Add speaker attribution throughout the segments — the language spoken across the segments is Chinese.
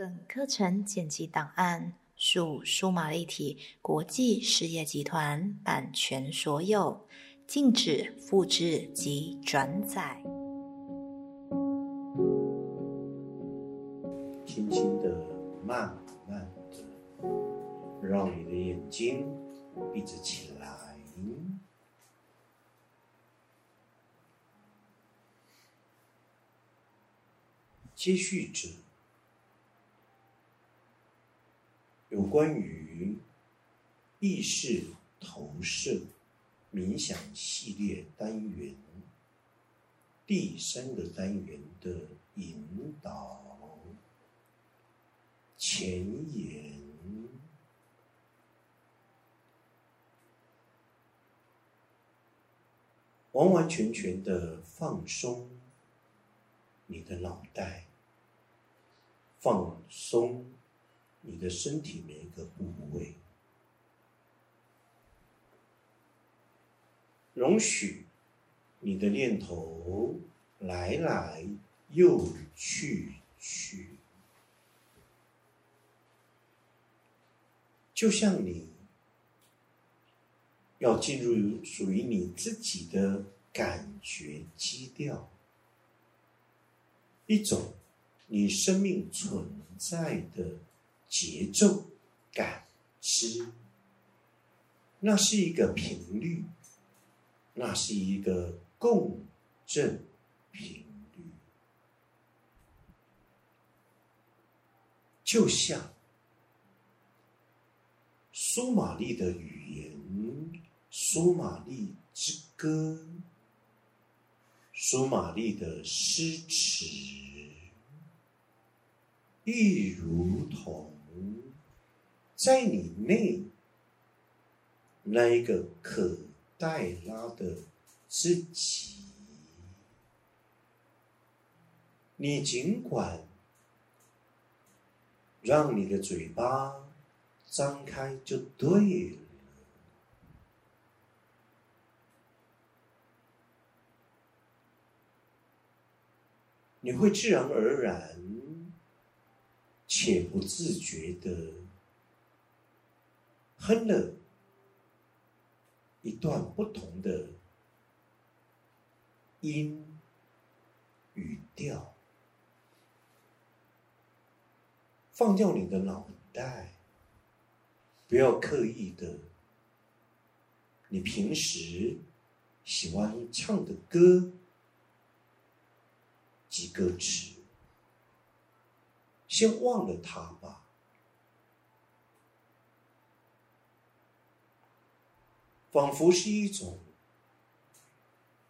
Speaker 1: 本课程剪辑档案属数码立体国际事业集团版权所有，禁止复制及转载。
Speaker 2: 轻轻的，慢慢的，让你的眼睛闭着起来。接续着有关于意识投射冥想系列单元第三个单元的引导前言，完完全全的放松你的脑袋。放松你的身体每一个部位，容许你的念头来来又去去，就像你要进入属于你自己的感觉基调，一种。你生命存在的节奏感知，那是一个频率，那是一个共振频率，就像苏玛丽的语言，苏玛丽之歌，苏玛丽的诗词。亦如同在你内那一个可带拉的自己，你尽管让你的嘴巴张开就对了，你会自然而然。且不自觉的哼了一段不同的音语调，放掉你的脑袋，不要刻意的，你平时喜欢唱的歌及歌词。先忘了他吧，仿佛是一种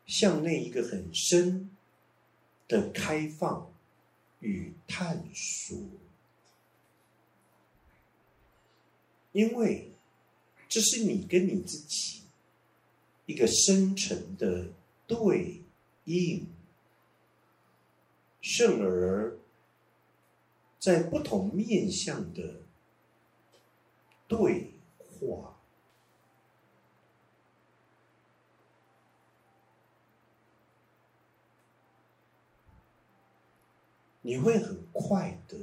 Speaker 2: 向内一个很深的开放与探索，因为这是你跟你自己一个深层的对应，甚而。在不同面向的对话，你会很快的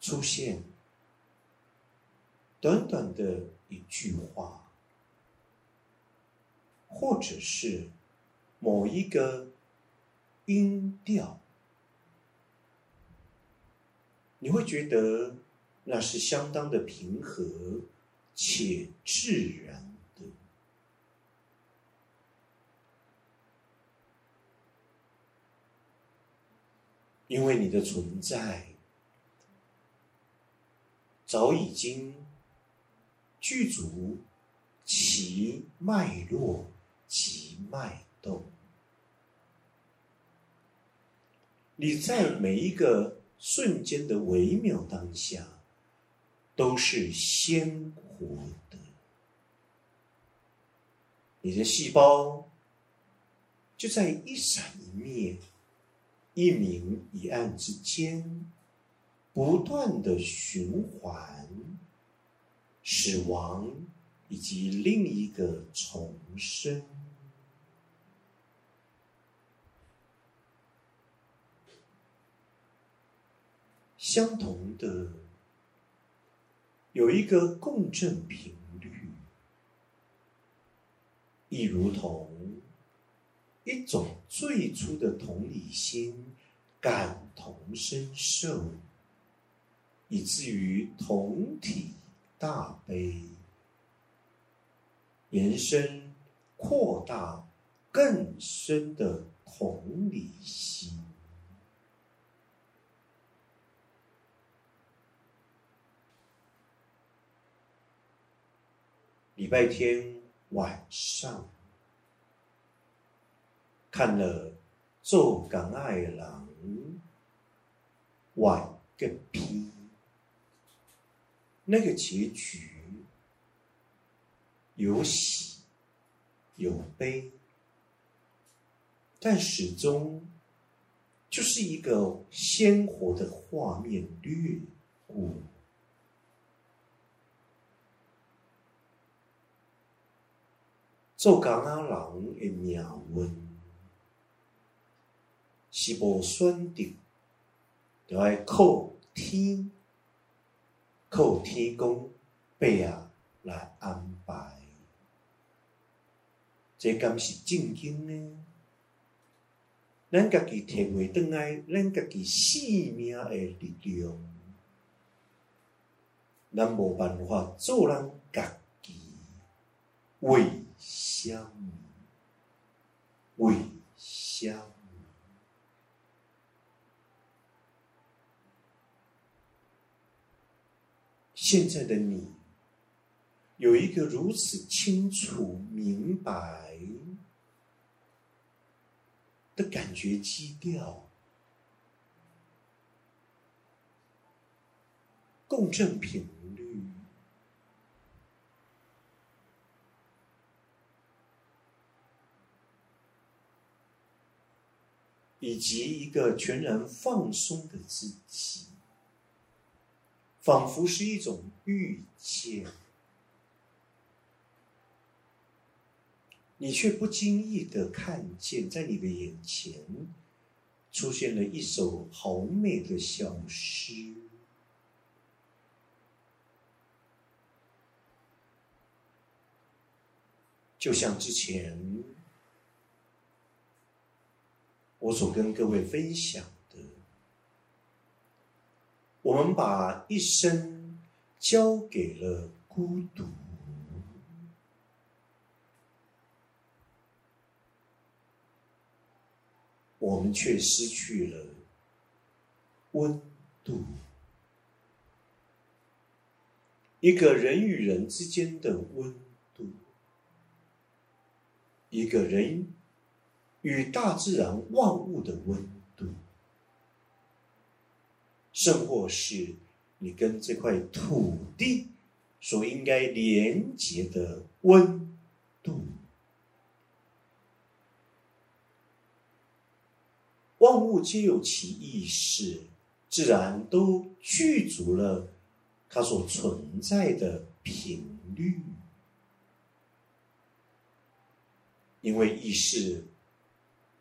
Speaker 2: 出现短短的一句话，或者是某一个音调。你会觉得那是相当的平和且自然的，因为你的存在早已经具足其脉络及脉动，你在每一个。瞬间的微妙当下，都是鲜活的。你的细胞就在一闪一灭、一明一暗之间，不断的循环死亡以及另一个重生。相同的，有一个共振频率，亦如同一种最初的同理心，感同身受，以至于同体大悲，延伸扩大更深的同理心。礼拜天晚上看了《做港爱郎》晚个批，那个结局有喜有悲，但始终就是一个鲜活的画面掠过。做工仔人的命运是无选择，就爱靠天，靠天公伯啊来安排。这敢是正经呢？咱家己体会倒来，咱家己生命的力量，咱无办法做人家己为。相为相现在的你有一个如此清楚明白的感觉基调，共振频率。以及一个全然放松的自己，仿佛是一种遇见，你却不经意的看见，在你的眼前出现了一首好美的小诗，就像之前。我所跟各位分享的，我们把一生交给了孤独，我们却失去了温度。一个人与人之间的温度，一个人。与大自然万物的温度，甚或是你跟这块土地所应该连接的温度，万物皆有其意识，自然都具足了它所存在的频率，因为意识。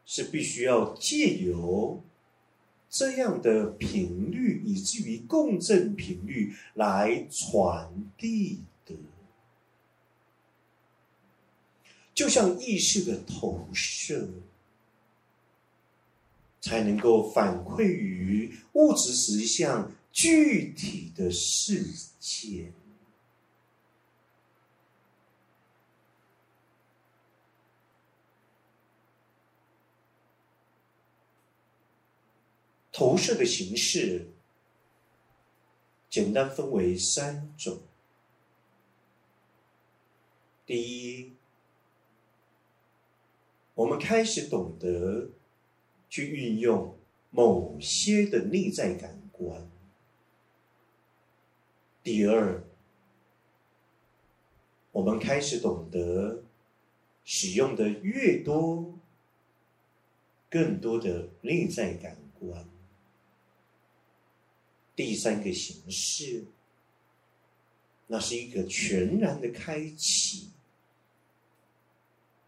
Speaker 2: 是必须要借由这样的频率，以至于共振频率来传递的，就像意识的投射，才能够反馈于物质实相具体的世界。投射的形式，简单分为三种。第一，我们开始懂得去运用某些的内在感官。第二，我们开始懂得使用的越多，更多的内在感官。第三个形式，那是一个全然的开启，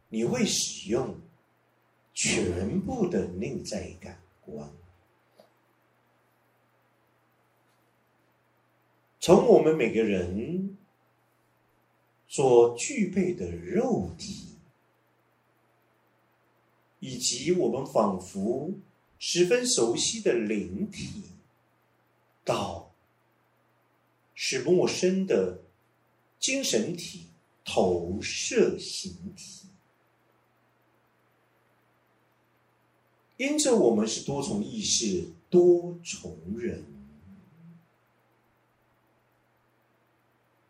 Speaker 2: 你会使用全部的内在感官。从我们每个人所具备的肉体，以及我们仿佛十分熟悉的灵体，到是陌生的精神体投射形体。因着我们是多重意识、多重人，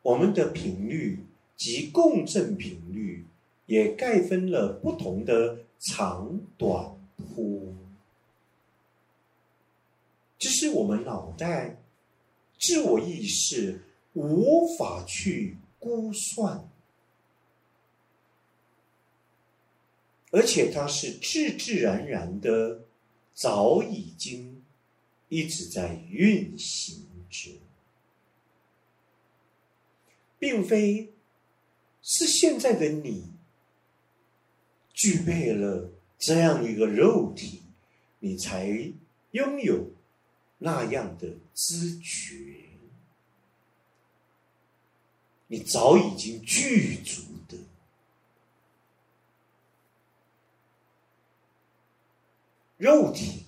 Speaker 2: 我们的频率及共振频率也概分了不同的长短波，这是我们脑袋自我意识无法去估算。而且它是自自然然的，早已经一直在运行着，并非是现在的你具备了这样一个肉体，你才拥有那样的知觉，你早已经具足的。肉体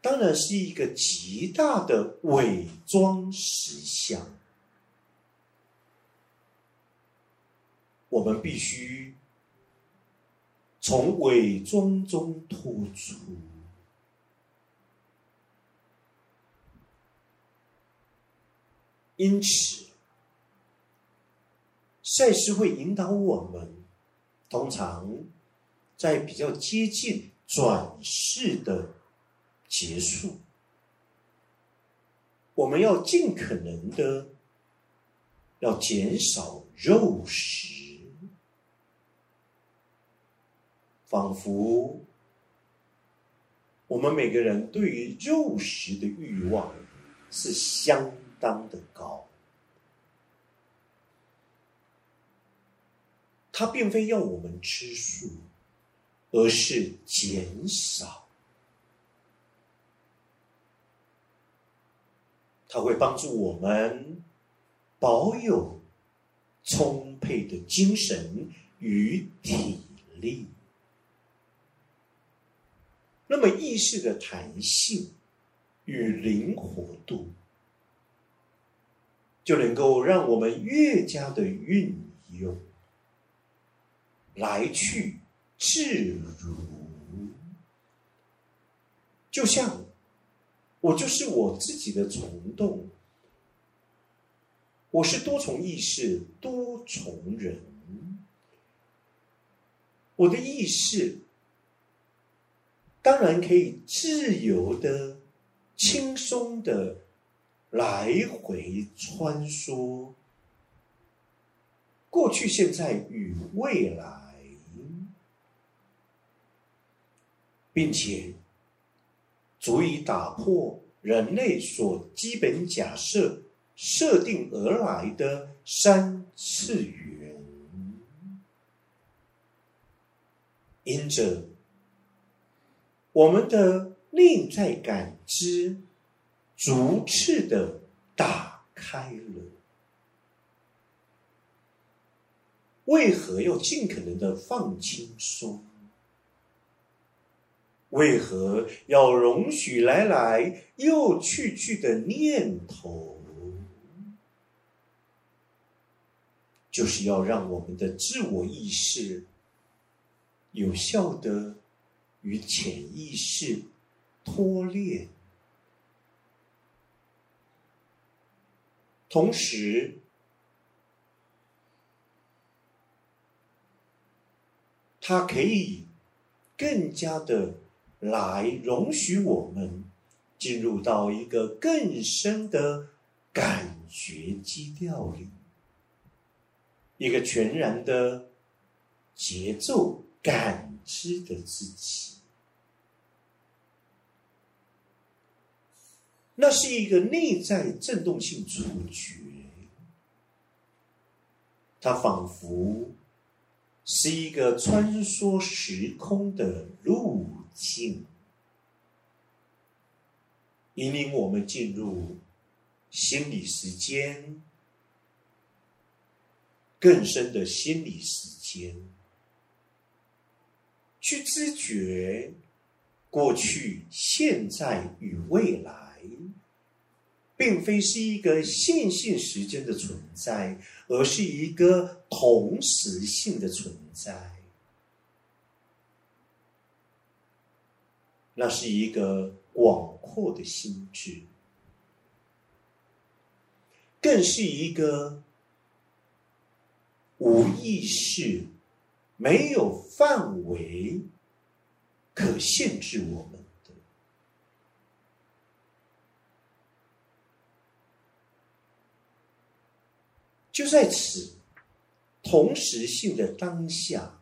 Speaker 2: 当然是一个极大的伪装实相，我们必须从伪装中脱出。因此，赛事会引导我们，通常在比较接近。转世的结束，我们要尽可能的要减少肉食，仿佛我们每个人对于肉食的欲望是相当的高，他并非要我们吃素。而是减少，它会帮助我们保有充沛的精神与体力。那么意识的弹性与灵活度，就能够让我们越加的运用来去。自如，就像我就是我自己的虫洞，我是多重意识、多重人，我的意识当然可以自由的、轻松的来回穿梭，过去、现在与未来。并且足以打破人类所基本假设设定而来的三次元，因着我们的内在感知逐次的打开了，为何要尽可能的放轻松？为何要容许来来又去去的念头？就是要让我们的自我意识有效的与潜意识脱链，同时，它可以更加的。来容许我们进入到一个更深的感觉基调里，一个全然的节奏感知的自己，那是一个内在震动性触觉，它仿佛是一个穿梭时空的路。径引领我们进入心理时间，更深的心理时间，去知觉过去、现在与未来，并非是一个线性时间的存在，而是一个同时性的存在。那是一个广阔的心智，更是一个无意识、没有范围可限制我们的。就在此同时性的当下。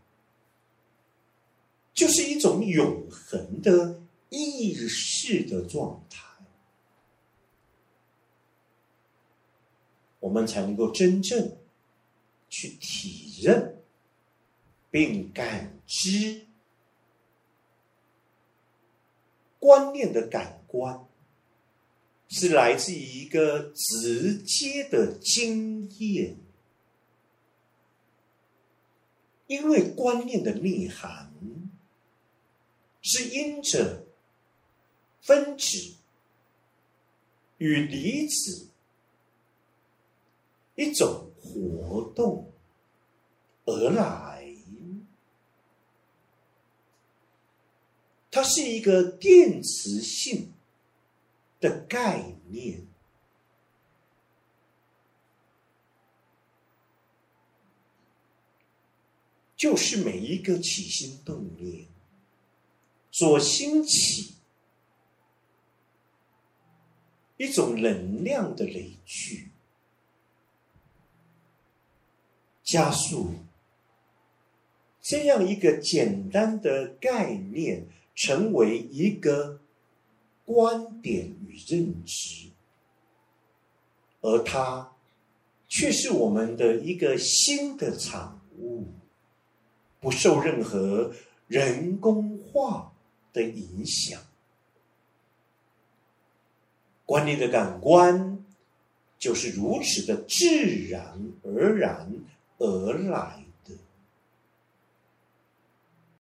Speaker 2: 就是一种永恒的意识的状态，我们才能够真正去体认并感知观念的感官，是来自于一个直接的经验，因为观念的内涵。是因着分子与离子一种活动而来，它是一个电磁性的概念，就是每一个起心动念。所兴起一种能量的累聚，加速这样一个简单的概念成为一个观点与认知，而它却是我们的一个新的产物，不受任何人工化。的影响，观念的感官就是如此的自然而然而来